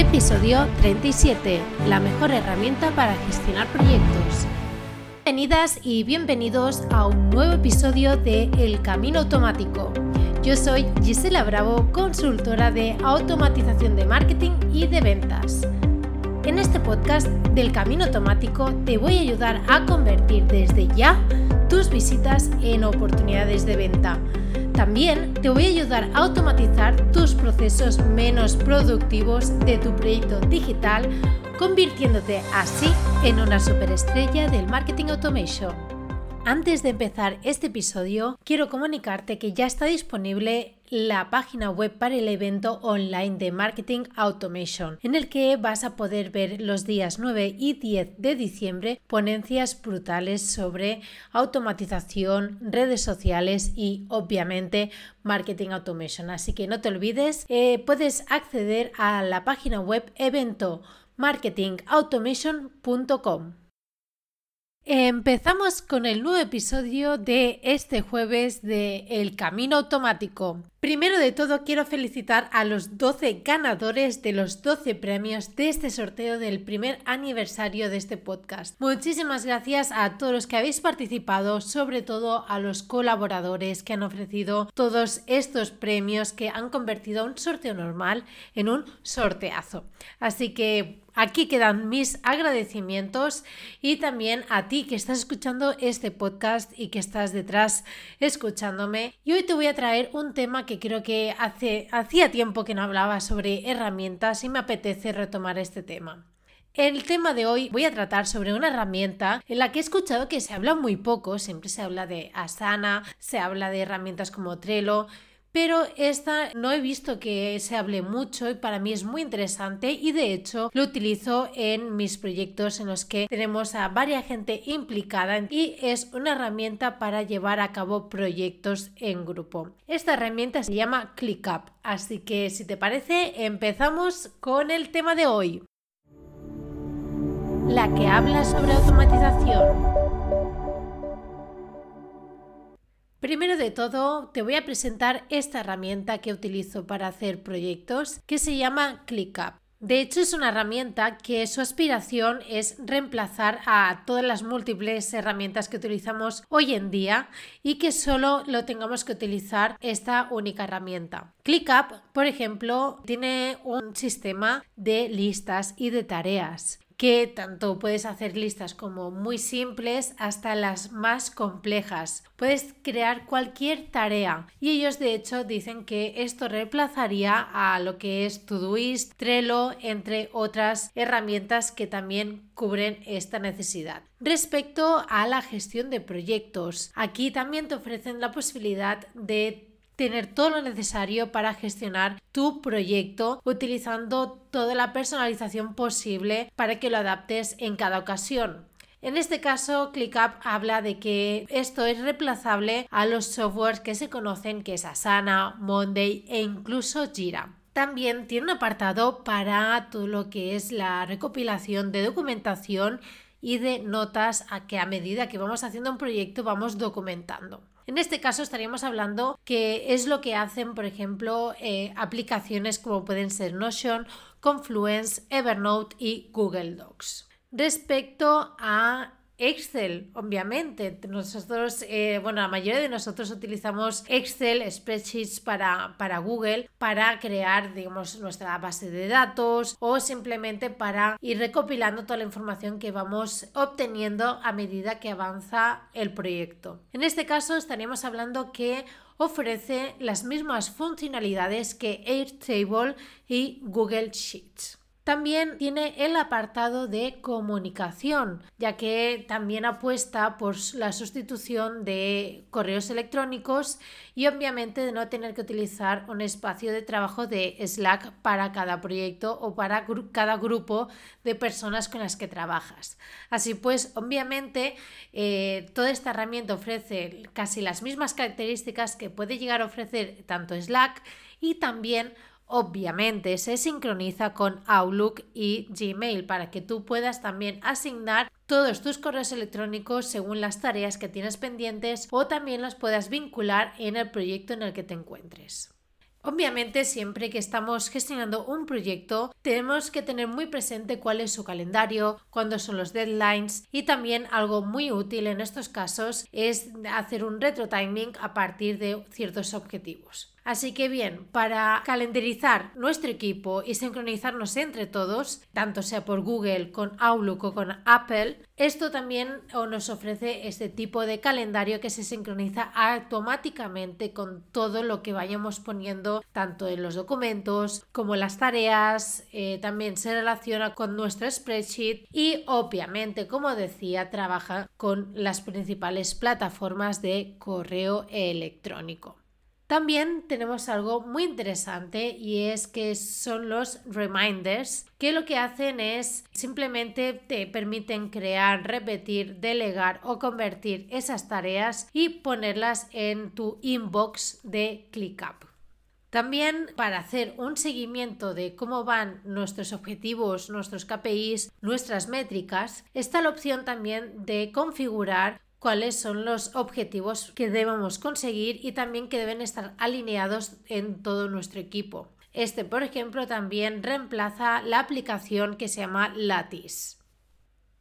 Episodio 37. La mejor herramienta para gestionar proyectos. Bienvenidas y bienvenidos a un nuevo episodio de El Camino Automático. Yo soy Gisela Bravo, consultora de automatización de marketing y de ventas. En este podcast del Camino Automático te voy a ayudar a convertir desde ya tus visitas en oportunidades de venta también te voy a ayudar a automatizar tus procesos menos productivos de tu proyecto digital, convirtiéndote así en una superestrella del marketing automation. Antes de empezar este episodio, quiero comunicarte que ya está disponible la página web para el evento online de Marketing Automation, en el que vas a poder ver los días 9 y 10 de diciembre ponencias brutales sobre automatización, redes sociales y obviamente Marketing Automation. Así que no te olvides, eh, puedes acceder a la página web evento marketingautomation.com. Empezamos con el nuevo episodio de este jueves de El Camino Automático. Primero de todo quiero felicitar a los 12 ganadores de los 12 premios de este sorteo del primer aniversario de este podcast. Muchísimas gracias a todos los que habéis participado, sobre todo a los colaboradores que han ofrecido todos estos premios que han convertido un sorteo normal en un sorteazo. Así que Aquí quedan mis agradecimientos y también a ti que estás escuchando este podcast y que estás detrás escuchándome. Y hoy te voy a traer un tema que creo que hace, hacía tiempo que no hablaba sobre herramientas y me apetece retomar este tema. El tema de hoy voy a tratar sobre una herramienta en la que he escuchado que se habla muy poco, siempre se habla de Asana, se habla de herramientas como Trello, pero esta no he visto que se hable mucho y para mí es muy interesante y de hecho lo utilizo en mis proyectos en los que tenemos a varias gente implicada y es una herramienta para llevar a cabo proyectos en grupo. Esta herramienta se llama ClickUp, así que si te parece empezamos con el tema de hoy. La que habla sobre automatización. Primero de todo, te voy a presentar esta herramienta que utilizo para hacer proyectos que se llama ClickUp. De hecho, es una herramienta que su aspiración es reemplazar a todas las múltiples herramientas que utilizamos hoy en día y que solo lo tengamos que utilizar esta única herramienta. ClickUp, por ejemplo, tiene un sistema de listas y de tareas que tanto puedes hacer listas como muy simples hasta las más complejas. Puedes crear cualquier tarea y ellos de hecho dicen que esto reemplazaría a lo que es Todoist, Trello, entre otras herramientas que también cubren esta necesidad. Respecto a la gestión de proyectos, aquí también te ofrecen la posibilidad de tener todo lo necesario para gestionar tu proyecto utilizando toda la personalización posible para que lo adaptes en cada ocasión. En este caso, ClickUp habla de que esto es reemplazable a los softwares que se conocen que es Asana, Monday e incluso Jira. También tiene un apartado para todo lo que es la recopilación de documentación y de notas a que a medida que vamos haciendo un proyecto vamos documentando. En este caso estaríamos hablando que es lo que hacen, por ejemplo, eh, aplicaciones como pueden ser Notion, Confluence, Evernote y Google Docs. Respecto a Excel, obviamente. Nosotros, eh, bueno, la mayoría de nosotros utilizamos Excel, spreadsheets para, para Google, para crear, digamos, nuestra base de datos o simplemente para ir recopilando toda la información que vamos obteniendo a medida que avanza el proyecto. En este caso estaríamos hablando que ofrece las mismas funcionalidades que Airtable y Google Sheets. También tiene el apartado de comunicación, ya que también apuesta por la sustitución de correos electrónicos y obviamente de no tener que utilizar un espacio de trabajo de Slack para cada proyecto o para cada grupo de personas con las que trabajas. Así pues, obviamente, eh, toda esta herramienta ofrece casi las mismas características que puede llegar a ofrecer tanto Slack y también Obviamente se sincroniza con Outlook y Gmail para que tú puedas también asignar todos tus correos electrónicos según las tareas que tienes pendientes o también los puedas vincular en el proyecto en el que te encuentres. Obviamente, siempre que estamos gestionando un proyecto, tenemos que tener muy presente cuál es su calendario, cuándo son los deadlines y también algo muy útil en estos casos es hacer un retro timing a partir de ciertos objetivos. Así que bien, para calendarizar nuestro equipo y sincronizarnos entre todos, tanto sea por Google, con Outlook o con Apple, esto también nos ofrece este tipo de calendario que se sincroniza automáticamente con todo lo que vayamos poniendo tanto en los documentos como las tareas, eh, también se relaciona con nuestro spreadsheet y obviamente, como decía, trabaja con las principales plataformas de correo electrónico. También tenemos algo muy interesante y es que son los reminders que lo que hacen es simplemente te permiten crear, repetir, delegar o convertir esas tareas y ponerlas en tu inbox de ClickUp. También para hacer un seguimiento de cómo van nuestros objetivos, nuestros KPIs, nuestras métricas, está la opción también de configurar cuáles son los objetivos que debemos conseguir y también que deben estar alineados en todo nuestro equipo. Este, por ejemplo, también reemplaza la aplicación que se llama Lattice.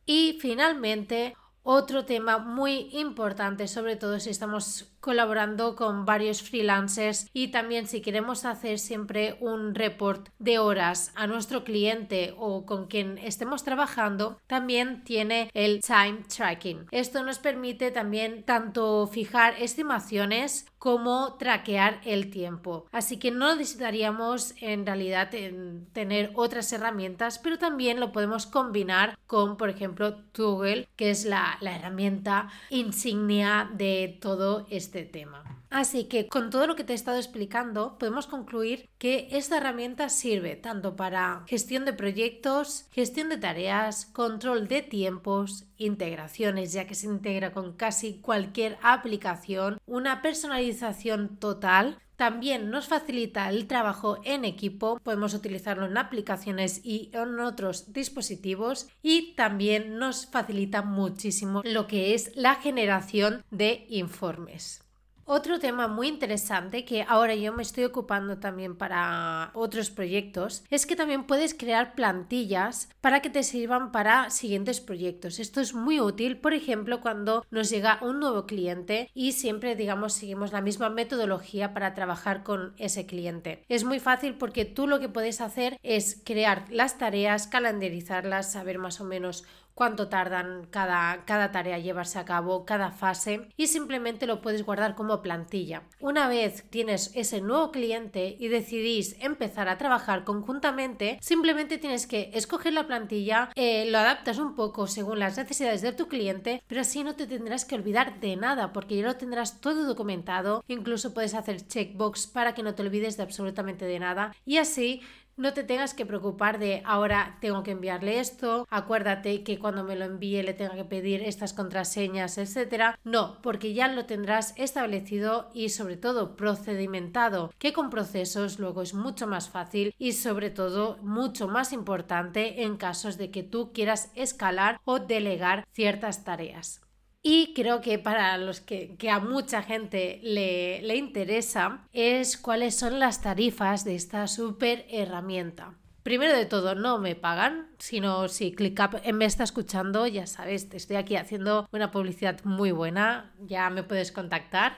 Y finalmente, otro tema muy importante, sobre todo si estamos colaborando con varios freelancers y también si queremos hacer siempre un report de horas a nuestro cliente o con quien estemos trabajando, también tiene el time tracking. Esto nos permite también tanto fijar estimaciones como traquear el tiempo. Así que no necesitaríamos en realidad tener otras herramientas, pero también lo podemos combinar con, por ejemplo, Toggle, que es la, la herramienta insignia de todo este este tema. Así que con todo lo que te he estado explicando, podemos concluir que esta herramienta sirve tanto para gestión de proyectos, gestión de tareas, control de tiempos, integraciones, ya que se integra con casi cualquier aplicación, una personalización total, también nos facilita el trabajo en equipo, podemos utilizarlo en aplicaciones y en otros dispositivos y también nos facilita muchísimo lo que es la generación de informes. Otro tema muy interesante que ahora yo me estoy ocupando también para otros proyectos es que también puedes crear plantillas para que te sirvan para siguientes proyectos. Esto es muy útil, por ejemplo, cuando nos llega un nuevo cliente y siempre, digamos, seguimos la misma metodología para trabajar con ese cliente. Es muy fácil porque tú lo que puedes hacer es crear las tareas, calendarizarlas, saber más o menos cuánto tardan cada, cada tarea llevarse a cabo, cada fase y simplemente lo puedes guardar como plantilla. Una vez tienes ese nuevo cliente y decidís empezar a trabajar conjuntamente, simplemente tienes que escoger la plantilla, eh, lo adaptas un poco según las necesidades de tu cliente, pero así no te tendrás que olvidar de nada porque ya lo tendrás todo documentado, incluso puedes hacer checkbox para que no te olvides de absolutamente de nada y así no te tengas que preocupar de ahora tengo que enviarle esto, acuérdate que cuando me lo envíe le tenga que pedir estas contraseñas, etcétera. No, porque ya lo tendrás establecido y sobre todo procedimentado, que con procesos luego es mucho más fácil y sobre todo mucho más importante en casos de que tú quieras escalar o delegar ciertas tareas. Y creo que para los que, a mucha gente le, le interesa es cuáles son las tarifas de esta super herramienta. Primero de todo, no me pagan, sino si ClickUp me está escuchando, ya sabes, te estoy aquí haciendo una publicidad muy buena, ya me puedes contactar.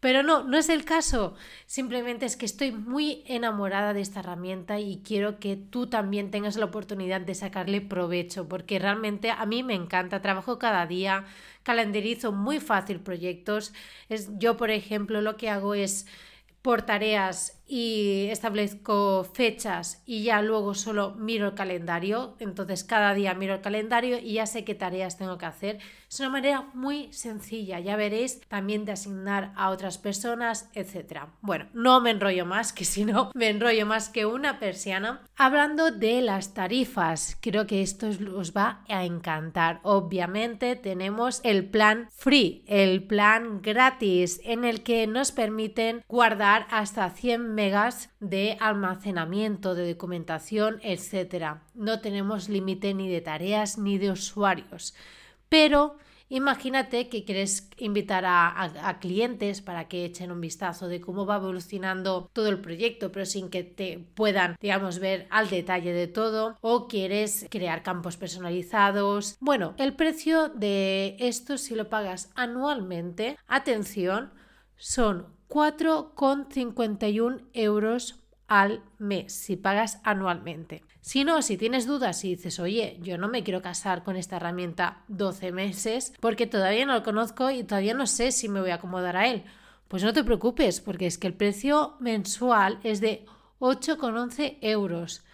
Pero no, no es el caso. Simplemente es que estoy muy enamorada de esta herramienta y quiero que tú también tengas la oportunidad de sacarle provecho, porque realmente a mí me encanta, trabajo cada día, calendarizo muy fácil proyectos. Es, yo, por ejemplo, lo que hago es por tareas y establezco fechas y ya luego solo miro el calendario. Entonces cada día miro el calendario y ya sé qué tareas tengo que hacer. Es una manera muy sencilla, ya veréis, también de asignar a otras personas, etc. Bueno, no me enrollo más, que si no me enrollo más que una persiana. Hablando de las tarifas, creo que esto os va a encantar. Obviamente tenemos el plan free, el plan gratis, en el que nos permiten guardar hasta 100 megas de almacenamiento, de documentación, etc. No tenemos límite ni de tareas ni de usuarios. Pero Imagínate que quieres invitar a, clientes para que echen un vistazo de cómo va evolucionando todo el proyecto, pero sin que te puedan, digamos, ver al detalle de todo, o quieres crear campos personalizados. Bueno, el precio de esto, si lo pagas anualmente, atención, son 4,51 euros al mes si pagas anualmente. Si no, si tienes dudas y dices, oye, yo no me quiero casar con esta herramienta 12 meses porque todavía no lo conozco y todavía no sé si me voy a acomodar a él, pues no te preocupes porque es que el precio mensual es de 8,11 euros.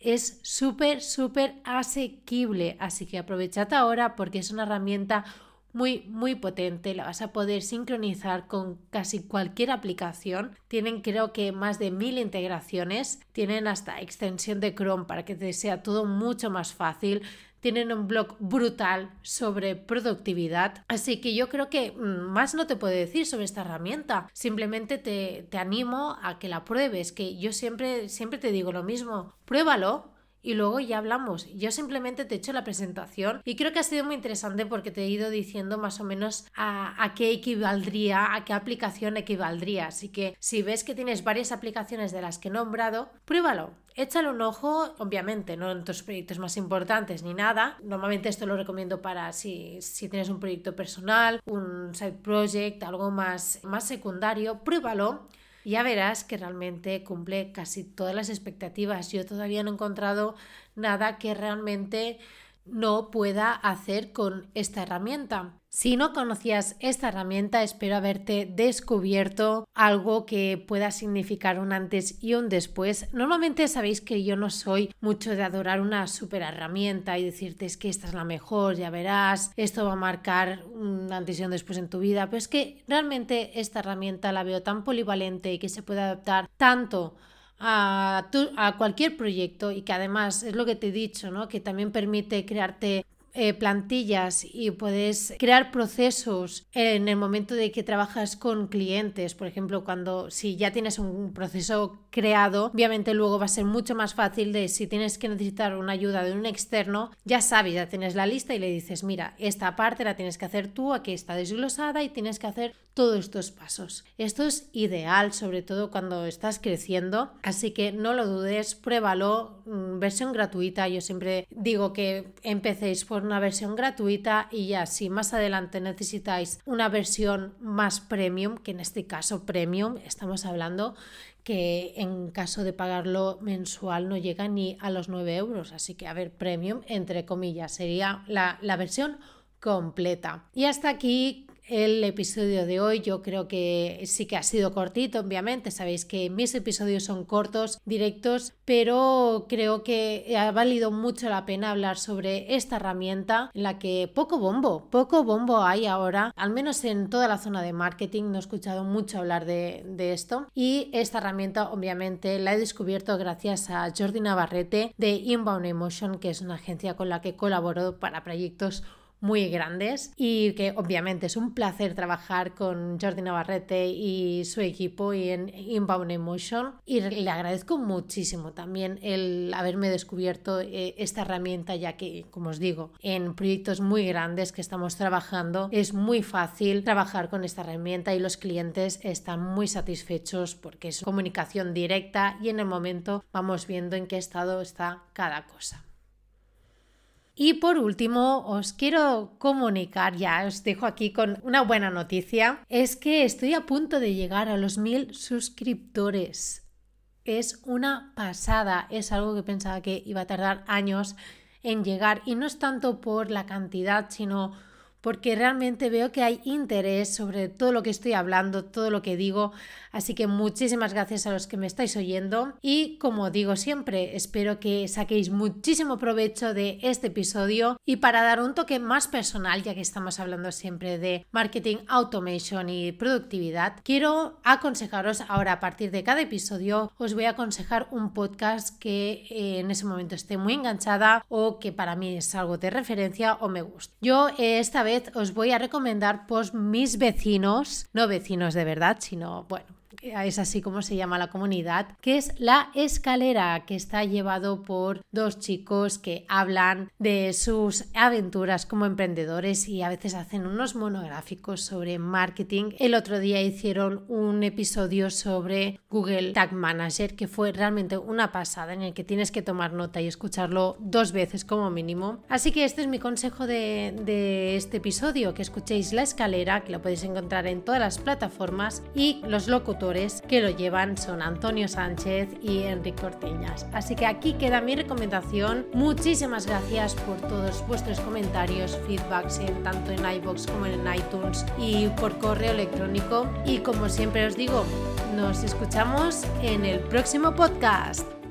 Es súper, súper asequible, así que aprovechad ahora porque es una herramienta muy, muy potente. La vas a poder sincronizar con casi cualquier aplicación. Tienen creo que más de mil integraciones. Tienen hasta extensión de Chrome para que te sea todo mucho más fácil tienen un blog brutal sobre productividad. Así que yo creo que mm, más no te puedo decir sobre esta herramienta. Simplemente te, te, animo a que la pruebes, que yo siempre, siempre te digo lo mismo. Pruébalo, y luego ya hablamos. Yo simplemente te he hecho la presentación y creo que ha sido muy interesante porque te he ido diciendo más o menos a, qué equivaldría, a qué aplicación equivaldría. Así que si ves que tienes varias aplicaciones de las que he nombrado, pruébalo. Échale un ojo, obviamente, no en tus proyectos más importantes ni nada. Normalmente esto lo recomiendo para si, si tienes un proyecto personal, un side project, algo más, más secundario, pruébalo ya verás que realmente cumple casi todas las expectativas. Yo todavía no he encontrado nada que realmente no pueda hacer con esta herramienta. Si no conocías esta herramienta, espero haberte descubierto algo que pueda significar un antes y un después. Normalmente sabéis que yo no soy mucho de adorar una super herramienta y decirte es que esta es la mejor, ya verás, esto va a marcar un antes y un después en tu vida, pero es que realmente esta herramienta la veo tan polivalente y que se puede adaptar tanto a, a, cualquier proyecto y que además es lo que te he dicho, ¿no? que también permite crearte eh, plantillas y puedes crear procesos en el momento de que trabajas con clientes. Por ejemplo, cuando si ya tienes un proceso creado, obviamente luego va a ser mucho más fácil de si tienes que necesitar una ayuda de un externo, ya sabes, ya tienes la lista y le dices, mira, esta parte la tienes que hacer tú, aquí está desglosada y tienes que hacer todos estos pasos. Esto es ideal, sobre todo cuando estás creciendo, así que no lo dudes, pruébalo, mm, versión gratuita. Yo siempre digo que empecéis por una versión gratuita y ya si más adelante necesitáis una versión más premium, que en este caso premium, estamos hablando que en caso de pagarlo mensual no llega ni a los 9 euros. Así que, a ver, premium, entre comillas, sería la, la versión completa. Y hasta aquí el episodio de hoy. Yo creo que sí que ha sido cortito, obviamente. Sabéis que mis episodios son cortos, directos, pero creo que ha valido mucho la pena hablar sobre esta herramienta en la que poco bombo, poco bombo hay ahora, al menos en toda la zona de marketing. No he escuchado mucho hablar de, esto. Y esta herramienta, obviamente, la he descubierto gracias a Jordi Navarrete de Inbound Emotion, que es una agencia con la que colaboro para proyectos muy grandes y que obviamente es un placer trabajar con Jordi Navarrete y su equipo y en Inbound Emotion y le agradezco muchísimo también el haberme descubierto eh, esta herramienta ya que como os digo en proyectos muy grandes que estamos trabajando es muy fácil trabajar con esta herramienta y los clientes están muy satisfechos porque es comunicación directa y en el momento vamos viendo en qué estado está cada cosa. Y por último, os quiero comunicar, ya os dejo aquí con una buena noticia, es que estoy a punto de llegar a los mil suscriptores. Es una pasada, es algo que pensaba que iba a tardar años en llegar y no es tanto por la cantidad, sino porque realmente veo que hay interés sobre todo lo que estoy hablando, todo lo que digo. Así que muchísimas gracias a los que me estáis oyendo y como digo siempre, espero que saquéis muchísimo provecho de este episodio y para dar un toque más personal, ya que estamos hablando siempre de marketing, automation y productividad, quiero aconsejaros ahora a partir de cada episodio os voy a aconsejar un podcast que eh, en ese momento esté muy enganchada o que para mí es algo de referencia o me gusta. Yo esta vez os voy a recomendar pues mis vecinos, no vecinos de verdad, sino bueno, es así como se llama la comunidad, que es La Escalera, que está llevado por dos chicos que hablan de sus aventuras como emprendedores y a veces hacen unos monográficos sobre marketing. El otro día hicieron un episodio sobre Google Tag Manager que fue realmente una pasada en el que tienes que tomar nota y escucharlo dos veces como mínimo. Así que este es mi consejo de, de este episodio, que escuchéis La Escalera, que lo podéis encontrar en todas las plataformas y los locutores que lo llevan son Antonio Sánchez y Enrique Orteñas. Así que aquí queda mi recomendación. Muchísimas gracias por todos vuestros comentarios, feedbacks en, tanto en iBox como en iTunes y por correo electrónico. Y como siempre os digo, nos escuchamos en el próximo podcast.